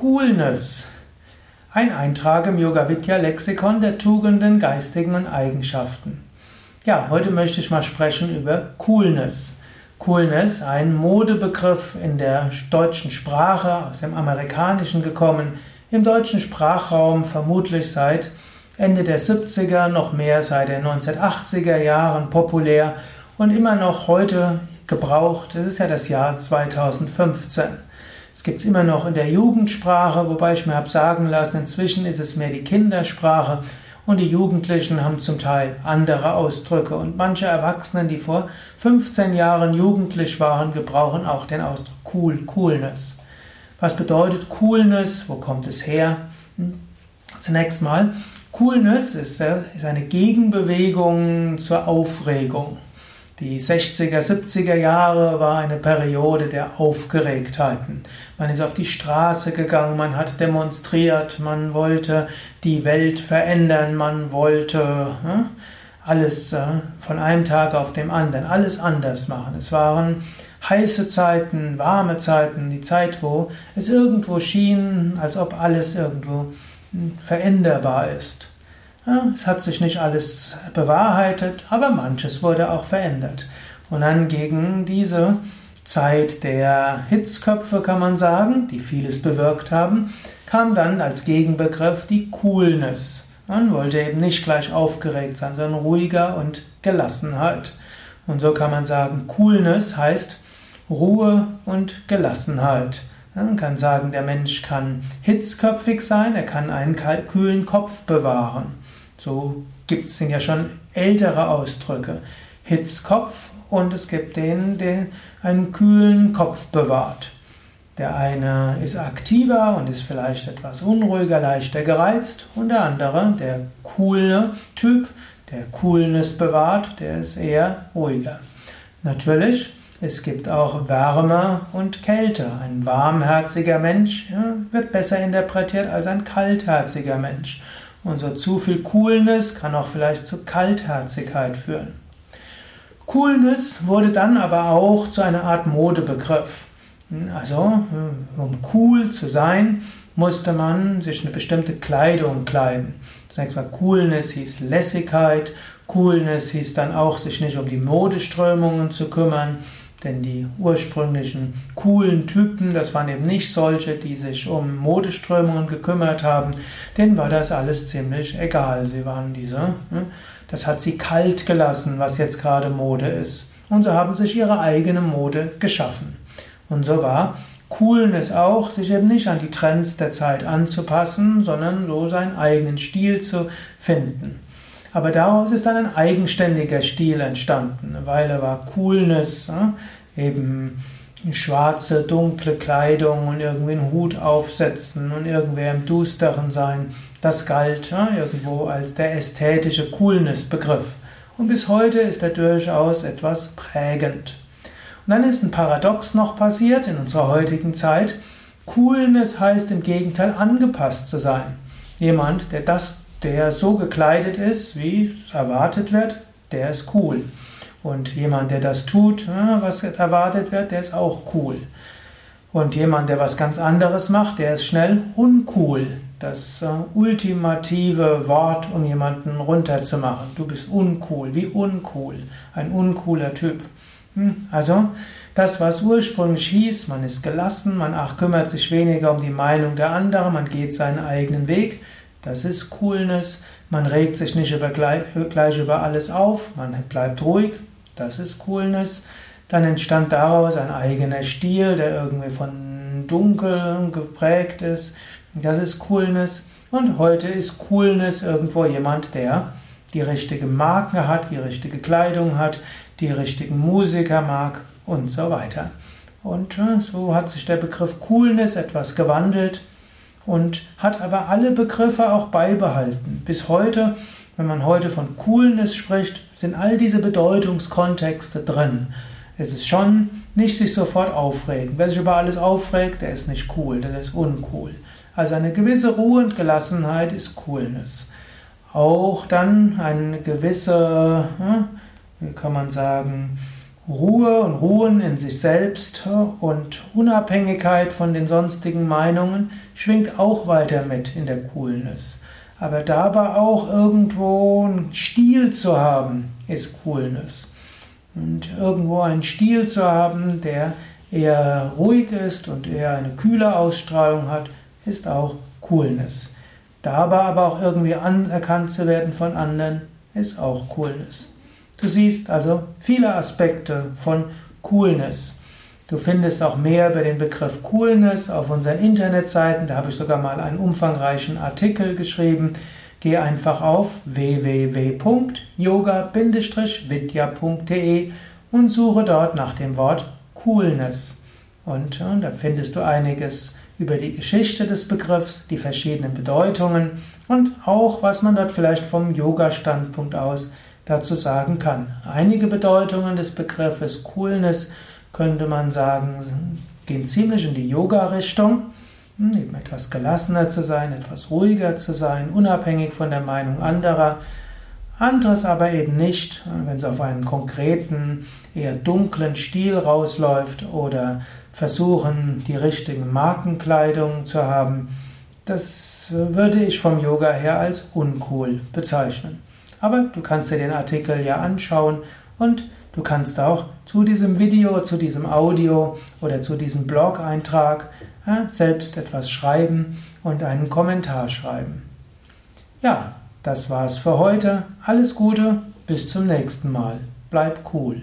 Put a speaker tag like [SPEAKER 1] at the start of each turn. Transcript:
[SPEAKER 1] Coolness. Ein Eintrag im Yoga Vidya Lexikon der Tugenden, Geistigen und Eigenschaften. Ja, heute möchte ich mal sprechen über Coolness. Coolness, ein Modebegriff in der deutschen Sprache, aus dem Amerikanischen gekommen, im deutschen Sprachraum vermutlich seit Ende der 70er, noch mehr seit den 1980er Jahren populär und immer noch heute gebraucht. Es ist ja das Jahr 2015. Es gibt es immer noch in der Jugendsprache, wobei ich mir habe sagen lassen, inzwischen ist es mehr die Kindersprache und die Jugendlichen haben zum Teil andere Ausdrücke. Und manche Erwachsenen, die vor 15 Jahren jugendlich waren, gebrauchen auch den Ausdruck cool, Coolness. Was bedeutet Coolness? Wo kommt es her? Hm? Zunächst mal, Coolness ist eine Gegenbewegung zur Aufregung. Die 60er, 70er Jahre war eine Periode der Aufgeregtheiten. Man ist auf die Straße gegangen, man hat demonstriert, man wollte die Welt verändern, man wollte äh, alles äh, von einem Tag auf den anderen, alles anders machen. Es waren heiße Zeiten, warme Zeiten, die Zeit, wo es irgendwo schien, als ob alles irgendwo hm, veränderbar ist. Es hat sich nicht alles bewahrheitet, aber manches wurde auch verändert. Und dann gegen diese Zeit der Hitzköpfe, kann man sagen, die vieles bewirkt haben, kam dann als Gegenbegriff die Coolness. Man wollte eben nicht gleich aufgeregt sein, sondern ruhiger und Gelassenheit. Und so kann man sagen, Coolness heißt Ruhe und Gelassenheit. Man kann sagen, der Mensch kann hitzköpfig sein, er kann einen kühlen Kopf bewahren. So gibt es ja schon ältere Ausdrücke. Hitzkopf und es gibt den, der einen kühlen Kopf bewahrt. Der eine ist aktiver und ist vielleicht etwas unruhiger, leichter gereizt und der andere, der coole Typ, der Coolness bewahrt, der ist eher ruhiger. Natürlich, es gibt auch Wärme und Kälte. Ein warmherziger Mensch wird besser interpretiert als ein kaltherziger Mensch. Unser zu viel Coolness kann auch vielleicht zu Kaltherzigkeit führen. Coolness wurde dann aber auch zu einer Art Modebegriff. Also, um cool zu sein, musste man sich eine bestimmte Kleidung kleiden. Zunächst mal Coolness hieß Lässigkeit, Coolness hieß dann auch, sich nicht um die Modeströmungen zu kümmern, denn die ursprünglichen coolen Typen, das waren eben nicht solche, die sich um Modeströmungen gekümmert haben, denen war das alles ziemlich egal. Sie waren diese, ne? das hat sie kalt gelassen, was jetzt gerade Mode ist. Und so haben sich ihre eigene Mode geschaffen. Und so war Coolness auch, sich eben nicht an die Trends der Zeit anzupassen, sondern so seinen eigenen Stil zu finden. Aber daraus ist dann ein eigenständiger Stil entstanden. Eine Weile war Coolness, eben schwarze, dunkle Kleidung und irgendwie einen Hut aufsetzen und irgendwer im Dusteren sein. Das galt irgendwo als der ästhetische Coolness-Begriff. Und bis heute ist er durchaus etwas prägend. Und dann ist ein Paradox noch passiert in unserer heutigen Zeit. Coolness heißt im Gegenteil angepasst zu sein. Jemand, der das der so gekleidet ist, wie erwartet wird, der ist cool. Und jemand, der das tut, was erwartet wird, der ist auch cool. Und jemand, der was ganz anderes macht, der ist schnell uncool. Das äh, ultimative Wort, um jemanden runterzumachen. Du bist uncool. Wie uncool? Ein uncooler Typ. Hm? Also, das, was ursprünglich hieß, man ist gelassen, man ach, kümmert sich weniger um die Meinung der anderen, man geht seinen eigenen Weg, das ist Coolness. Man regt sich nicht über gleich, gleich über alles auf, man bleibt ruhig. Das ist Coolness. Dann entstand daraus ein eigener Stil, der irgendwie von dunkel geprägt ist. Das ist Coolness. Und heute ist Coolness irgendwo jemand, der die richtige Marke hat, die richtige Kleidung hat, die richtigen Musiker mag und so weiter. Und äh, so hat sich der Begriff Coolness etwas gewandelt und hat aber alle Begriffe auch beibehalten. Bis heute, wenn man heute von Coolness spricht, sind all diese Bedeutungskontexte drin. Es ist schon nicht sich sofort aufregen. Wer sich über alles aufregt, der ist nicht cool, der ist uncool. Also eine gewisse Ruhe und Gelassenheit ist Coolness. Auch dann eine gewisse, hm, wie kann man sagen, Ruhe und Ruhen in sich selbst und Unabhängigkeit von den sonstigen Meinungen schwingt auch weiter mit in der Coolness. Aber dabei auch irgendwo einen Stil zu haben, ist Coolness. Und irgendwo einen Stil zu haben, der eher ruhig ist und eher eine kühle Ausstrahlung hat, ist auch Coolness. Dabei aber auch irgendwie anerkannt zu werden von anderen, ist auch Coolness. Du siehst also viele Aspekte von Coolness. Du findest auch mehr über den Begriff Coolness auf unseren Internetseiten. Da habe ich sogar mal einen umfangreichen Artikel geschrieben. Geh einfach auf www.yoga-vidya.de und suche dort nach dem Wort Coolness. Und, und da findest du einiges über die Geschichte des Begriffs, die verschiedenen Bedeutungen und auch, was man dort vielleicht vom Yoga-Standpunkt aus dazu sagen kann. Einige Bedeutungen des Begriffes Coolness könnte man sagen, gehen ziemlich in die Yoga-Richtung. Hm, eben etwas gelassener zu sein, etwas ruhiger zu sein, unabhängig von der Meinung anderer. Anderes aber eben nicht, wenn es auf einen konkreten, eher dunklen Stil rausläuft oder versuchen, die richtigen Markenkleidung zu haben. Das würde ich vom Yoga her als uncool bezeichnen. Aber du kannst dir den Artikel ja anschauen und du kannst auch zu diesem Video, zu diesem Audio oder zu diesem Blog-Eintrag ja, selbst etwas schreiben und einen Kommentar schreiben. Ja, das war's für heute. Alles Gute, bis zum nächsten Mal. Bleib cool.